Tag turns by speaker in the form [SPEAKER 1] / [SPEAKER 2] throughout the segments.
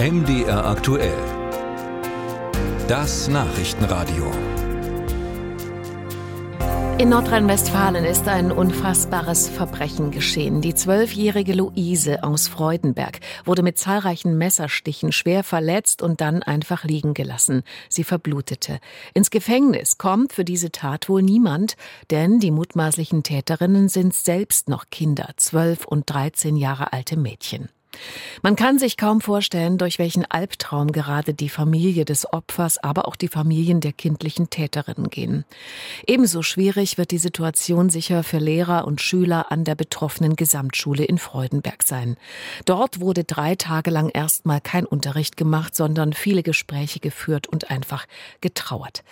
[SPEAKER 1] MDR aktuell. Das Nachrichtenradio.
[SPEAKER 2] In Nordrhein-Westfalen ist ein unfassbares Verbrechen geschehen. Die zwölfjährige Luise aus Freudenberg wurde mit zahlreichen Messerstichen schwer verletzt und dann einfach liegen gelassen. Sie verblutete. Ins Gefängnis kommt für diese Tat wohl niemand, denn die mutmaßlichen Täterinnen sind selbst noch Kinder, zwölf und dreizehn Jahre alte Mädchen. Man kann sich kaum vorstellen, durch welchen Albtraum gerade die Familie des Opfers, aber auch die Familien der kindlichen Täterinnen gehen. Ebenso schwierig wird die Situation sicher für Lehrer und Schüler an der betroffenen Gesamtschule in Freudenberg sein. Dort wurde drei Tage lang erstmal kein Unterricht gemacht, sondern viele Gespräche geführt und einfach getrauert.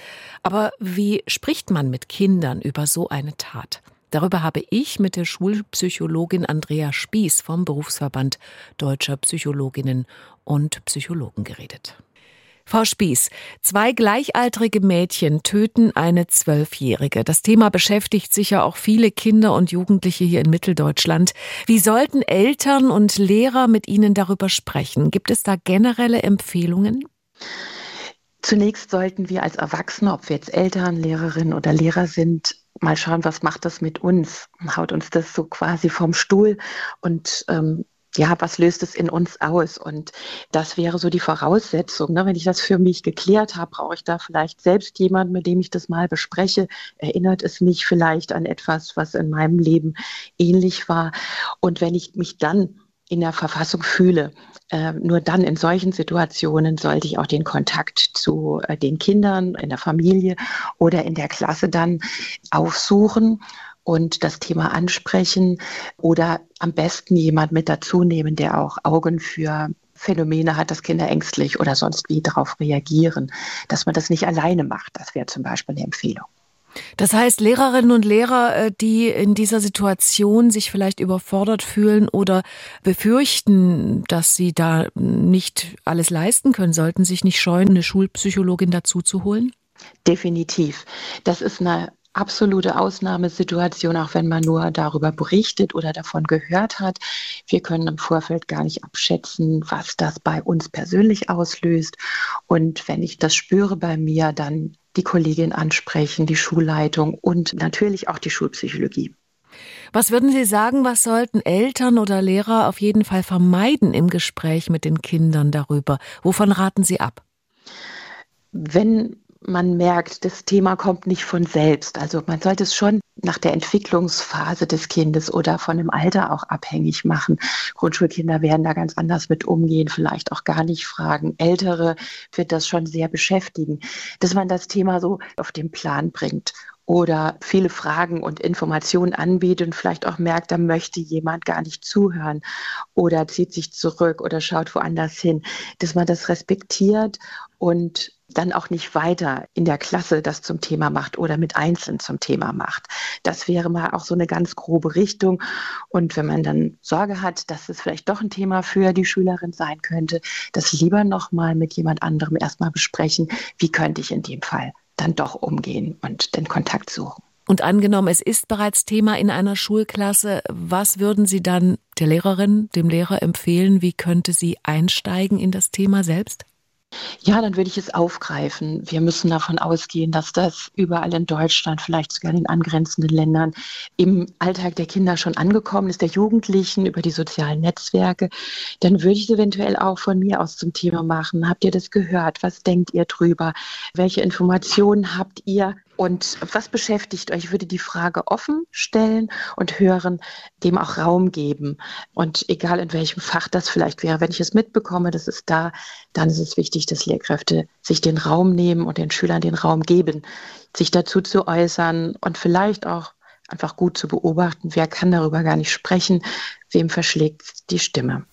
[SPEAKER 2] Aber wie spricht man mit Kindern über so eine Tat? Darüber habe ich mit der Schulpsychologin Andrea Spieß vom Berufsverband Deutscher Psychologinnen und Psychologen geredet. Frau Spieß, zwei gleichaltrige Mädchen töten eine Zwölfjährige. Das Thema beschäftigt sicher auch viele Kinder und Jugendliche hier in Mitteldeutschland. Wie sollten Eltern und Lehrer mit ihnen darüber sprechen? Gibt es da generelle Empfehlungen?
[SPEAKER 3] Zunächst sollten wir als Erwachsene, ob wir jetzt Eltern, Lehrerinnen oder Lehrer sind, mal schauen, was macht das mit uns? Haut uns das so quasi vom Stuhl und ähm, ja, was löst es in uns aus? Und das wäre so die Voraussetzung. Ne? Wenn ich das für mich geklärt habe, brauche ich da vielleicht selbst jemanden, mit dem ich das mal bespreche. Erinnert es mich vielleicht an etwas, was in meinem Leben ähnlich war? Und wenn ich mich dann in der Verfassung fühle. Äh, nur dann in solchen Situationen sollte ich auch den Kontakt zu äh, den Kindern in der Familie oder in der Klasse dann aufsuchen und das Thema ansprechen oder am besten jemand mit dazu nehmen, der auch Augen für Phänomene hat, dass Kinder ängstlich oder sonst wie darauf reagieren, dass man das nicht alleine macht. Das wäre zum Beispiel eine Empfehlung.
[SPEAKER 2] Das heißt, Lehrerinnen und Lehrer, äh, die in dieser Situation sich vielleicht überfordert fühlen oder befürchten, dass sie da nicht alles leisten können, sollten sich nicht scheuen, eine Schulpsychologin dazu zu holen?
[SPEAKER 3] Definitiv. Das ist eine absolute Ausnahmesituation, auch wenn man nur darüber berichtet oder davon gehört hat. Wir können im Vorfeld gar nicht abschätzen, was das bei uns persönlich auslöst. Und wenn ich das spüre bei mir, dann die Kollegin ansprechen, die Schulleitung und natürlich auch die Schulpsychologie.
[SPEAKER 2] Was würden Sie sagen, was sollten Eltern oder Lehrer auf jeden Fall vermeiden im Gespräch mit den Kindern darüber? Wovon raten Sie ab?
[SPEAKER 3] Wenn man merkt, das Thema kommt nicht von selbst. Also man sollte es schon nach der Entwicklungsphase des Kindes oder von dem Alter auch abhängig machen. Grundschulkinder werden da ganz anders mit umgehen, vielleicht auch gar nicht fragen. Ältere wird das schon sehr beschäftigen, dass man das Thema so auf den Plan bringt oder viele Fragen und Informationen anbietet und vielleicht auch merkt, da möchte jemand gar nicht zuhören oder zieht sich zurück oder schaut woanders hin, dass man das respektiert und dann auch nicht weiter in der Klasse das zum Thema macht oder mit Einzelnen zum Thema macht. Das wäre mal auch so eine ganz grobe Richtung. Und wenn man dann Sorge hat, dass es vielleicht doch ein Thema für die Schülerin sein könnte, das lieber nochmal mit jemand anderem erstmal besprechen. Wie könnte ich in dem Fall dann doch umgehen und den Kontakt suchen?
[SPEAKER 2] Und angenommen, es ist bereits Thema in einer Schulklasse, was würden Sie dann der Lehrerin, dem Lehrer empfehlen? Wie könnte sie einsteigen in das Thema selbst?
[SPEAKER 3] Ja, dann würde ich es aufgreifen. Wir müssen davon ausgehen, dass das überall in Deutschland, vielleicht sogar in den angrenzenden Ländern, im Alltag der Kinder schon angekommen ist, der Jugendlichen über die sozialen Netzwerke. Dann würde ich es eventuell auch von mir aus zum Thema machen. Habt ihr das gehört? Was denkt ihr drüber? Welche Informationen habt ihr? Und was beschäftigt euch? Ich würde die Frage offen stellen und hören, dem auch Raum geben. Und egal in welchem Fach das vielleicht wäre, wenn ich es mitbekomme, das ist da, dann ist es wichtig, dass Lehrkräfte sich den Raum nehmen und den Schülern den Raum geben, sich dazu zu äußern und vielleicht auch einfach gut zu beobachten, wer kann darüber gar nicht sprechen, wem verschlägt die Stimme.